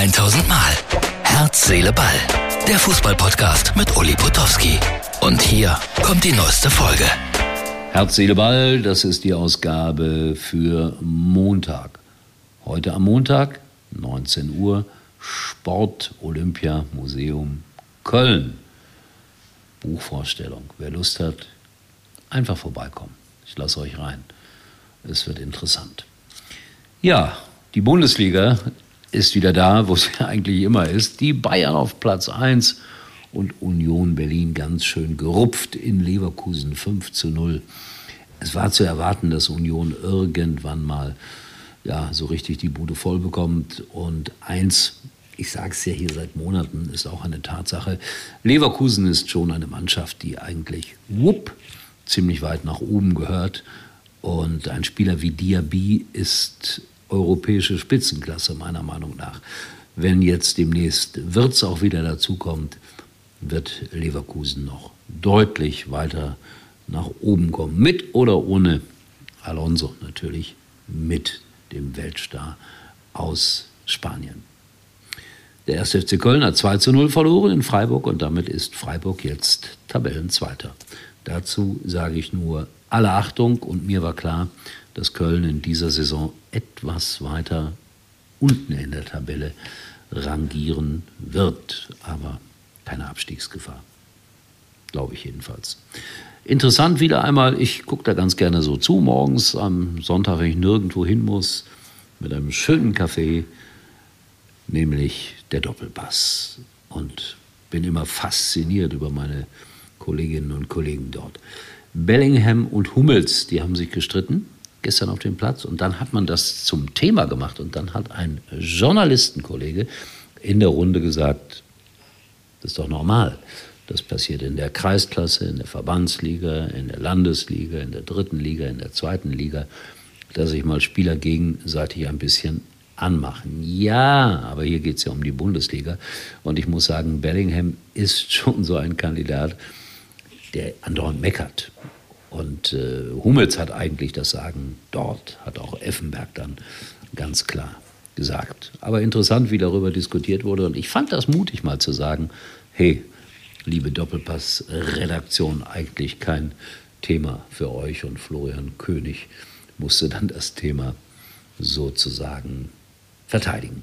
1000 Mal. Herz, Seele, Ball. Der Fußballpodcast mit Uli Potowski. Und hier kommt die neueste Folge. Herz, Seele, Ball, das ist die Ausgabe für Montag. Heute am Montag, 19 Uhr, Sport Olympia Museum Köln. Buchvorstellung. Wer Lust hat, einfach vorbeikommen. Ich lasse euch rein. Es wird interessant. Ja, die Bundesliga ist wieder da, wo sie eigentlich immer ist. Die Bayern auf Platz 1 und Union Berlin ganz schön gerupft in Leverkusen 5 zu 0. Es war zu erwarten, dass Union irgendwann mal ja, so richtig die Bude voll bekommt. Und eins, ich sage es ja hier seit Monaten, ist auch eine Tatsache. Leverkusen ist schon eine Mannschaft, die eigentlich wupp, ziemlich weit nach oben gehört. Und ein Spieler wie Diaby ist europäische Spitzenklasse, meiner Meinung nach. Wenn jetzt demnächst Wirtz auch wieder dazukommt, wird Leverkusen noch deutlich weiter nach oben kommen. Mit oder ohne Alonso natürlich, mit dem Weltstar aus Spanien. Der 1. FC Köln hat 2 zu 0 verloren in Freiburg und damit ist Freiburg jetzt Tabellenzweiter. Dazu sage ich nur alle Achtung und mir war klar, dass Köln in dieser Saison etwas weiter unten in der Tabelle rangieren wird, aber keine Abstiegsgefahr. Glaube ich jedenfalls. Interessant wieder einmal, ich gucke da ganz gerne so zu, morgens am Sonntag, wenn ich nirgendwo hin muss, mit einem schönen Kaffee, nämlich der Doppelpass. Und bin immer fasziniert über meine Kolleginnen und Kollegen dort. Bellingham und Hummels, die haben sich gestritten gestern auf dem Platz und dann hat man das zum Thema gemacht und dann hat ein Journalistenkollege in der Runde gesagt, das ist doch normal. Das passiert in der Kreisklasse, in der Verbandsliga, in der Landesliga, in der dritten Liga, in der zweiten Liga, dass sich mal Spieler gegenseitig ein bisschen anmachen. Ja, aber hier geht es ja um die Bundesliga. Und ich muss sagen, Bellingham ist schon so ein Kandidat, der andauernd meckert. Und äh, Hummels hat eigentlich das Sagen dort, hat auch Effenberg dann ganz klar gesagt. Aber interessant, wie darüber diskutiert wurde. Und ich fand das mutig mal zu sagen, hey, liebe Doppelpass-Redaktion, eigentlich kein Thema für euch. Und Florian König musste dann das Thema sozusagen verteidigen.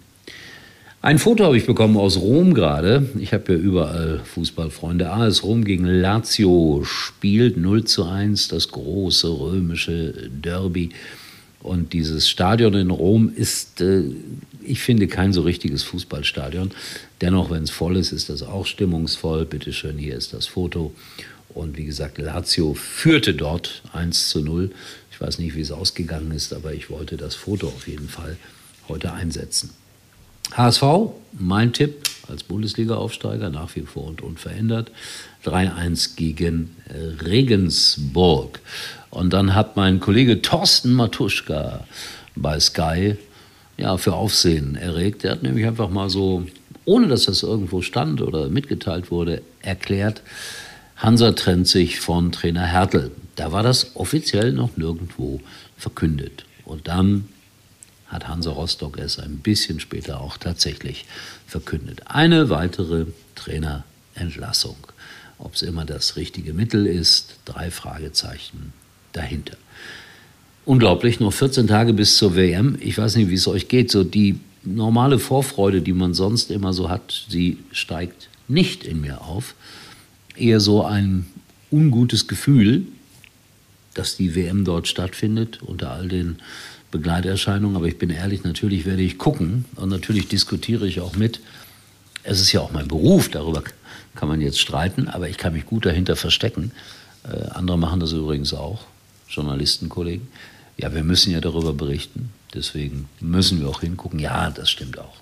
Ein Foto habe ich bekommen aus Rom gerade. Ich habe ja überall Fußballfreunde. AS Rom gegen Lazio spielt 0 zu 1, das große römische Derby. Und dieses Stadion in Rom ist, äh, ich finde, kein so richtiges Fußballstadion. Dennoch, wenn es voll ist, ist das auch stimmungsvoll. Bitte schön, hier ist das Foto. Und wie gesagt, Lazio führte dort 1 zu 0. Ich weiß nicht, wie es ausgegangen ist, aber ich wollte das Foto auf jeden Fall heute einsetzen. HSV, mein Tipp als Bundesliga-Aufsteiger, nach wie vor und unverändert. 3-1 gegen Regensburg. Und dann hat mein Kollege Thorsten Matuschka bei Sky ja, für Aufsehen erregt. Er hat nämlich einfach mal so, ohne dass das irgendwo stand oder mitgeteilt wurde, erklärt, Hansa trennt sich von Trainer Hertel. Da war das offiziell noch nirgendwo verkündet. Und dann hat Hansa Rostock es ein bisschen später auch tatsächlich verkündet. Eine weitere Trainerentlassung. Ob es immer das richtige Mittel ist, drei Fragezeichen dahinter. Unglaublich, noch 14 Tage bis zur WM. Ich weiß nicht, wie es euch geht. So die normale Vorfreude, die man sonst immer so hat, sie steigt nicht in mir auf. Eher so ein ungutes Gefühl, dass die WM dort stattfindet, unter all den Begleiterscheinungen. Aber ich bin ehrlich, natürlich werde ich gucken und natürlich diskutiere ich auch mit. Es ist ja auch mein Beruf, darüber kann man jetzt streiten, aber ich kann mich gut dahinter verstecken. Äh, andere machen das übrigens auch, Journalistenkollegen. Ja, wir müssen ja darüber berichten, deswegen müssen wir auch hingucken. Ja, das stimmt auch.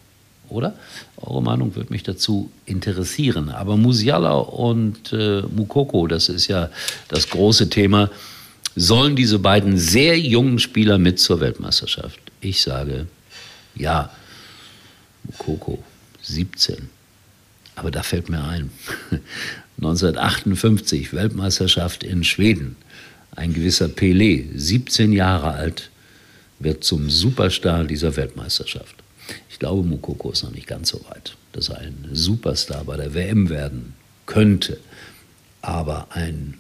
Oder? Eure Meinung würde mich dazu interessieren. Aber Musiala und äh, Mukoko, das ist ja das große Thema sollen diese beiden sehr jungen Spieler mit zur Weltmeisterschaft? Ich sage ja. Coco, 17. Aber da fällt mir ein, 1958 Weltmeisterschaft in Schweden. Ein gewisser Pelé, 17 Jahre alt, wird zum Superstar dieser Weltmeisterschaft. Ich glaube, Mukoko ist noch nicht ganz so weit, dass er ein Superstar bei der WM werden könnte. Aber ein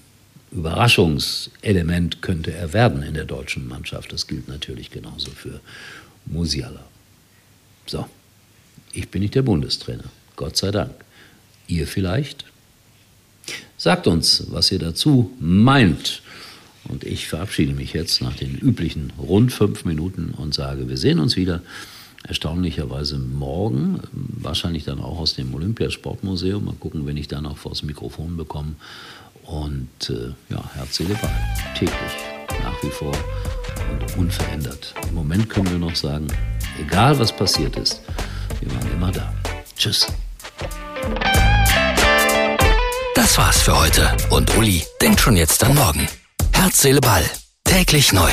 Überraschungselement könnte er werden in der deutschen Mannschaft. Das gilt natürlich genauso für Musiala. So, ich bin nicht der Bundestrainer, Gott sei Dank. Ihr vielleicht? Sagt uns, was ihr dazu meint. Und ich verabschiede mich jetzt nach den üblichen rund fünf Minuten und sage, wir sehen uns wieder. Erstaunlicherweise morgen, wahrscheinlich dann auch aus dem Olympiasportmuseum. Mal gucken, wenn ich da noch vors Mikrofon bekomme. Und äh, ja, Herz, Seele, Ball. Täglich, nach wie vor und unverändert. Im Moment können wir noch sagen, egal was passiert ist, wir waren immer da. Tschüss. Das war's für heute. Und Uli denkt schon jetzt an morgen. Herz, Seele, Ball. Täglich neu.